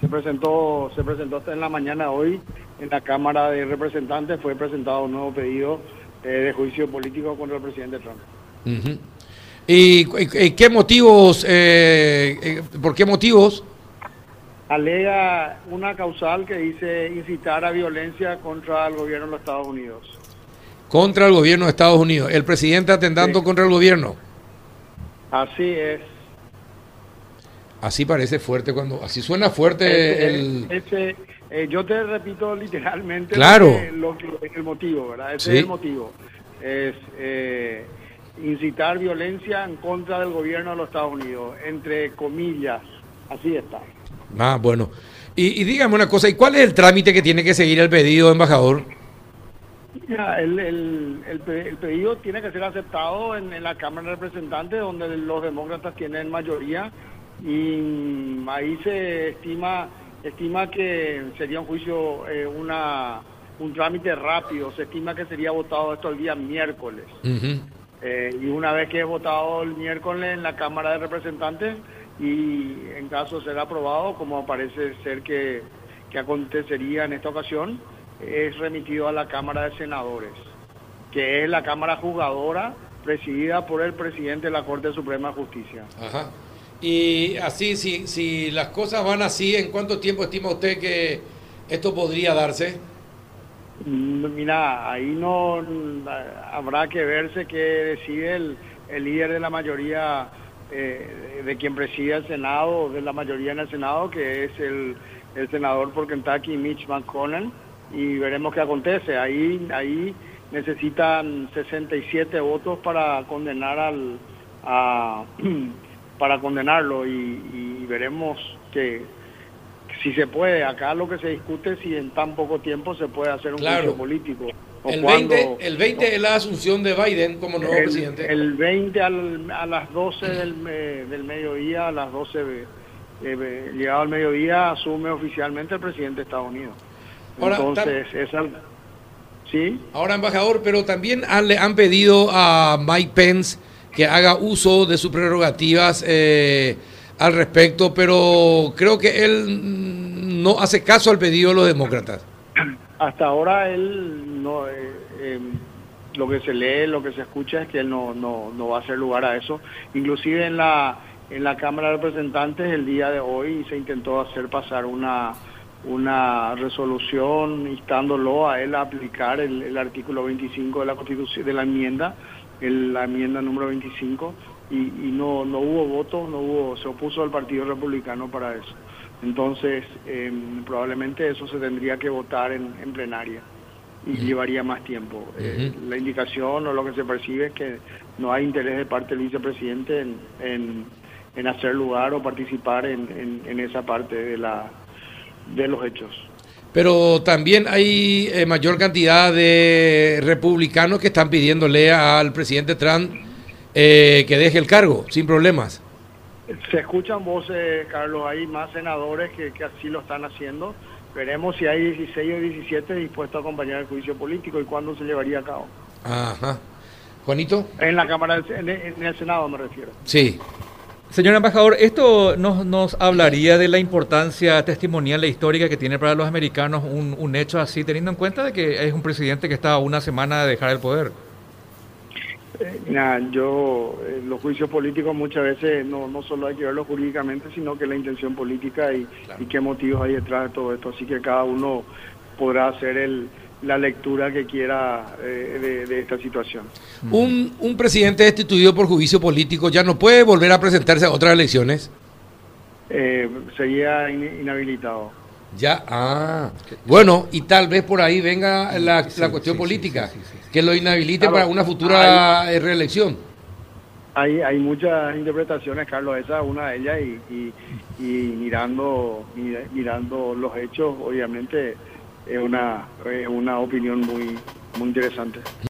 se presentó, se presentó hasta en la mañana hoy en la Cámara de Representantes, fue presentado un nuevo pedido eh, de juicio político contra el presidente Trump. ¿Y, qué motivos, eh, eh, por qué motivos? Alega una causal que dice incitar a violencia contra el gobierno de los Estados Unidos. Contra el gobierno de Estados Unidos. El presidente atentando contra el gobierno. Así es. Así parece fuerte cuando, así suena fuerte el... Eh, yo te repito literalmente claro. lo el motivo, ¿verdad? Ese es el motivo. Es eh, incitar violencia en contra del gobierno de los Estados Unidos, entre comillas, así está. Ah, bueno. Y, dígame una cosa, ¿y cuál es el trámite que tiene que seguir el pedido, embajador? el, el, el, pedido tiene que ser aceptado en, en la Cámara de Representantes, donde los demócratas tienen mayoría, y ahí se estima estima que sería un juicio, eh, una, un trámite rápido, se estima que sería votado esto el día miércoles. Eh, y una vez que es votado el miércoles en la Cámara de Representantes y en caso de ser aprobado, como parece ser que, que acontecería en esta ocasión, es remitido a la Cámara de Senadores, que es la Cámara Juzgadora presidida por el presidente de la Corte Suprema de Justicia. Ajá. Y así, si, si las cosas van así, ¿en cuánto tiempo estima usted que esto podría darse? Mm, mira, ahí no habrá que verse qué decide el, el líder de la mayoría, eh, de quien preside el Senado, de la mayoría en el Senado, que es el, el senador por Kentucky, Mitch McConnell, y veremos qué acontece. Ahí, ahí necesitan 67 votos para condenar al, a, para condenarlo y, veremos que si se puede, acá lo que se discute es si en tan poco tiempo se puede hacer un juicio político. el, 20, el 20 es la asunción de Biden como nuevo presidente. El 20 al, a las 12 del, del mediodía, a las 12, eh, llegado al mediodía, asume oficialmente el presidente de Estados Unidos. Entonces, es ¿sí? Ahora, embajador, pero también han, le han pedido a Mike Pence que haga uso de sus prerrogativas eh, al respecto, pero creo que él no hace caso al pedido de los demócratas. Hasta ahora él no, eh, em, lo que se lee, lo que se escucha es que él no, no, no va a hacer lugar a eso. Inclusive en la, en la Cámara de Representantes el día de hoy se intentó hacer pasar una una resolución instándolo a él a aplicar el, el artículo 25 de la Constitución de la enmienda la enmienda número 25 y, y, no, no hubo votos, no hubo, se opuso al Partido Republicano para eso. Entonces, em, probablemente eso se tendría que votar en, en plenaria y llevaría más tiempo. Eh, la indicación o lo que se percibe es que no hay interés de parte del vicepresidente en, en, en hacer lugar o participar en, en, esa parte de, la, de los hechos. Pero también hay eh, mayor cantidad de republicanos que están pidiéndole al presidente Trump eh, que deje el cargo sin problemas. Se escuchan voces, Carlos, hay más senadores que, así lo están haciendo. Veremos si hay 16 o 17 dispuestos a acompañar el juicio político y cuándo se llevaría a cabo. Ajá. Juanito. En la Cámara, en el Senado me refiero. Sí. Señor embajador, esto nos, nos hablaría de la importancia testimonial e histórica que tiene para los americanos un, un hecho así, teniendo en cuenta de que es un presidente que está a una semana de dejar el poder. Eh, yo, eh, los juicios políticos muchas veces no, no solo hay que verlos jurídicamente, sino que la intención política y, y qué motivos hay detrás de todo esto. Así que cada uno podrá hacer el, la lectura que quiera eh, de, esta situación. Un, un presidente destituido por juicio político ya no puede volver a presentarse a otras elecciones. Eh, sería inhabilitado. Ya, ah, bueno, y tal vez por ahí venga la, la cuestión política, que lo inhabilite para una futura eh, reelección. Hay, hay muchas interpretaciones, Carlos, esa es una de ellas, y, y, mirando, mirando los hechos, obviamente es una, una opinión muy, muy interesante.